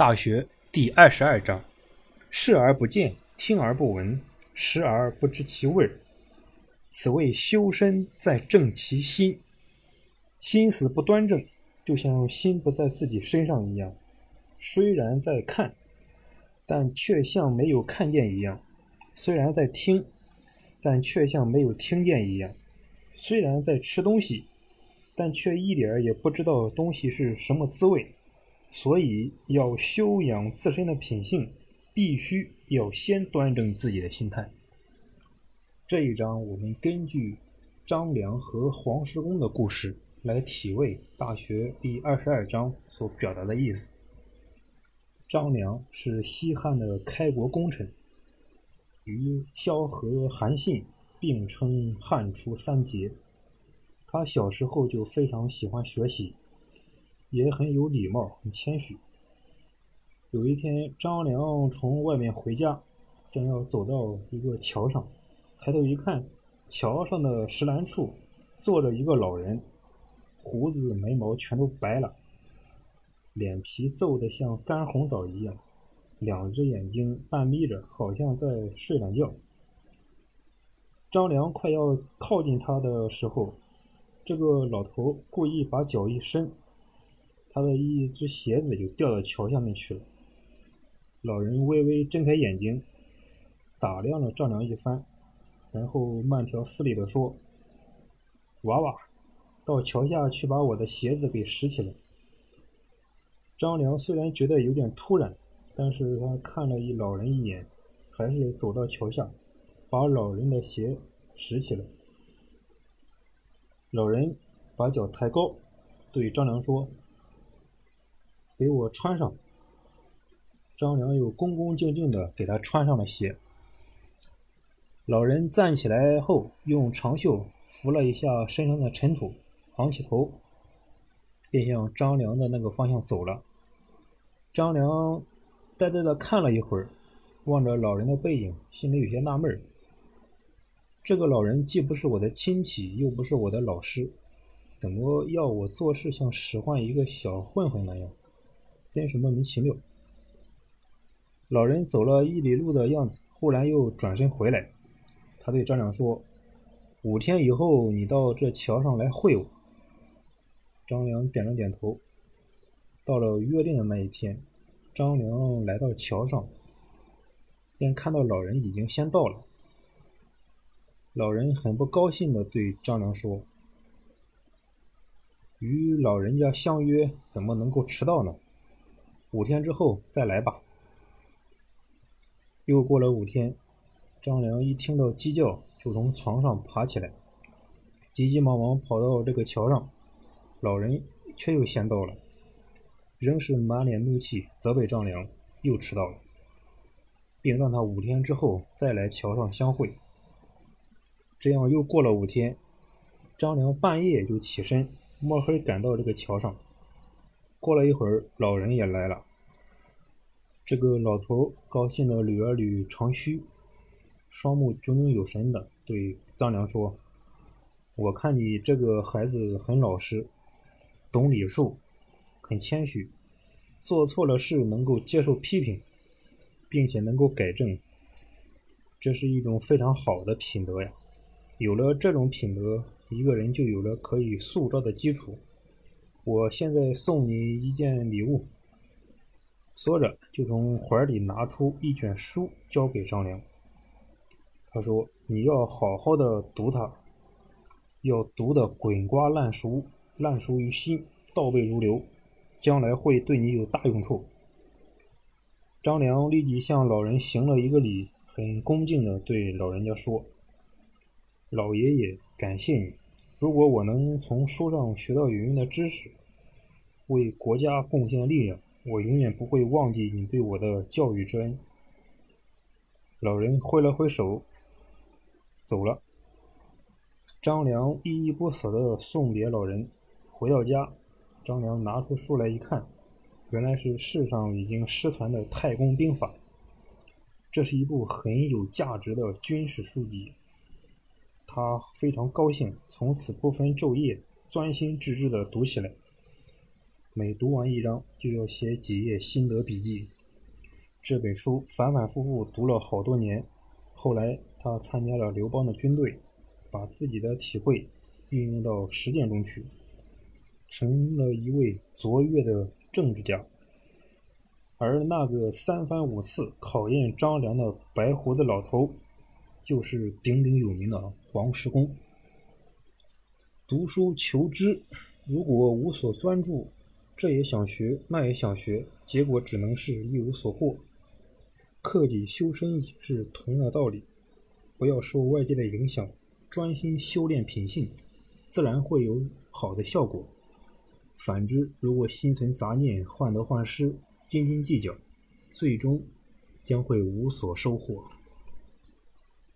大学第二十二章：视而不见，听而不闻，食而不知其味。此谓修身在正其心。心思不端正，就像心不在自己身上一样，虽然在看，但却像没有看见一样；虽然在听，但却像没有听见一样；虽然在吃东西，但却一点也不知道东西是什么滋味。所以，要修养自身的品性，必须要先端正自己的心态。这一章，我们根据张良和黄石公的故事来体味《大学》第二十二章所表达的意思。张良是西汉的开国功臣，与萧何、韩信并称汉初三杰。他小时候就非常喜欢学习。也很有礼貌，很谦虚。有一天，张良从外面回家，正要走到一个桥上，抬头一看，桥上的石栏处坐着一个老人，胡子眉毛全都白了，脸皮皱得像干红枣一样，两只眼睛半眯着，好像在睡懒觉。张良快要靠近他的时候，这个老头故意把脚一伸。他的一只鞋子就掉到桥下面去了。老人微微睁开眼睛，打量了张良一番，然后慢条斯理地说：“娃娃，到桥下去把我的鞋子给拾起来。”张良虽然觉得有点突然，但是他看了一老人一眼，还是走到桥下，把老人的鞋拾起来。老人把脚抬高，对张良说。给我穿上。张良又恭恭敬敬地给他穿上了鞋。老人站起来后，用长袖拂了一下身上的尘土，昂起头，便向张良的那个方向走了。张良呆呆地看了一会儿，望着老人的背影，心里有些纳闷儿：这个老人既不是我的亲戚，又不是我的老师，怎么要我做事像使唤一个小混混那样？真是莫名其妙。老人走了一里路的样子，忽然又转身回来。他对张良说：“五天以后，你到这桥上来会我。”张良点了点头。到了约定的那一天，张良来到桥上，便看到老人已经先到了。老人很不高兴地对张良说：“与老人家相约，怎么能够迟到呢？”五天之后再来吧。又过了五天，张良一听到鸡叫，就从床上爬起来，急急忙忙跑到这个桥上。老人却又先到了，仍是满脸怒气，责备张良又迟到了，并让他五天之后再来桥上相会。这样又过了五天，张良半夜就起身，摸黑赶到这个桥上。过了一会儿，老人也来了。这个老头高兴的捋了捋长须，双目炯炯有神的对张良说：“我看你这个孩子很老实，懂礼数，很谦虚，做错了事能够接受批评，并且能够改正，这是一种非常好的品德呀。有了这种品德，一个人就有了可以塑造的基础。”我现在送你一件礼物。说着，就从怀里拿出一卷书，交给张良。他说：“你要好好的读它，要读得滚瓜烂熟，烂熟于心，倒背如流，将来会对你有大用处。”张良立即向老人行了一个礼，很恭敬地对老人家说：“老爷爷，感谢你。”如果我能从书上学到有用的知识，为国家贡献力量，我永远不会忘记你对我的教育之恩。老人挥了挥手，走了。张良依依不舍地送别老人，回到家，张良拿出书来一看，原来是世上已经失传的《太公兵法》，这是一部很有价值的军事书籍。他非常高兴，从此不分昼夜，专心致志地读起来。每读完一章就要写几页心得笔记。这本书反反复复读了好多年，后来他参加了刘邦的军队，把自己的体会运用到实践中去，成了一位卓越的政治家。而那个三番五次考验张良的白胡子老头，就是鼎鼎有名的黄石公。读书求知，如果无所专注，这也想学，那也想学，结果只能是一无所获。克己修身也是同样的道理，不要受外界的影响，专心修炼品性，自然会有好的效果。反之，如果心存杂念，患得患失，斤斤计较，最终将会无所收获。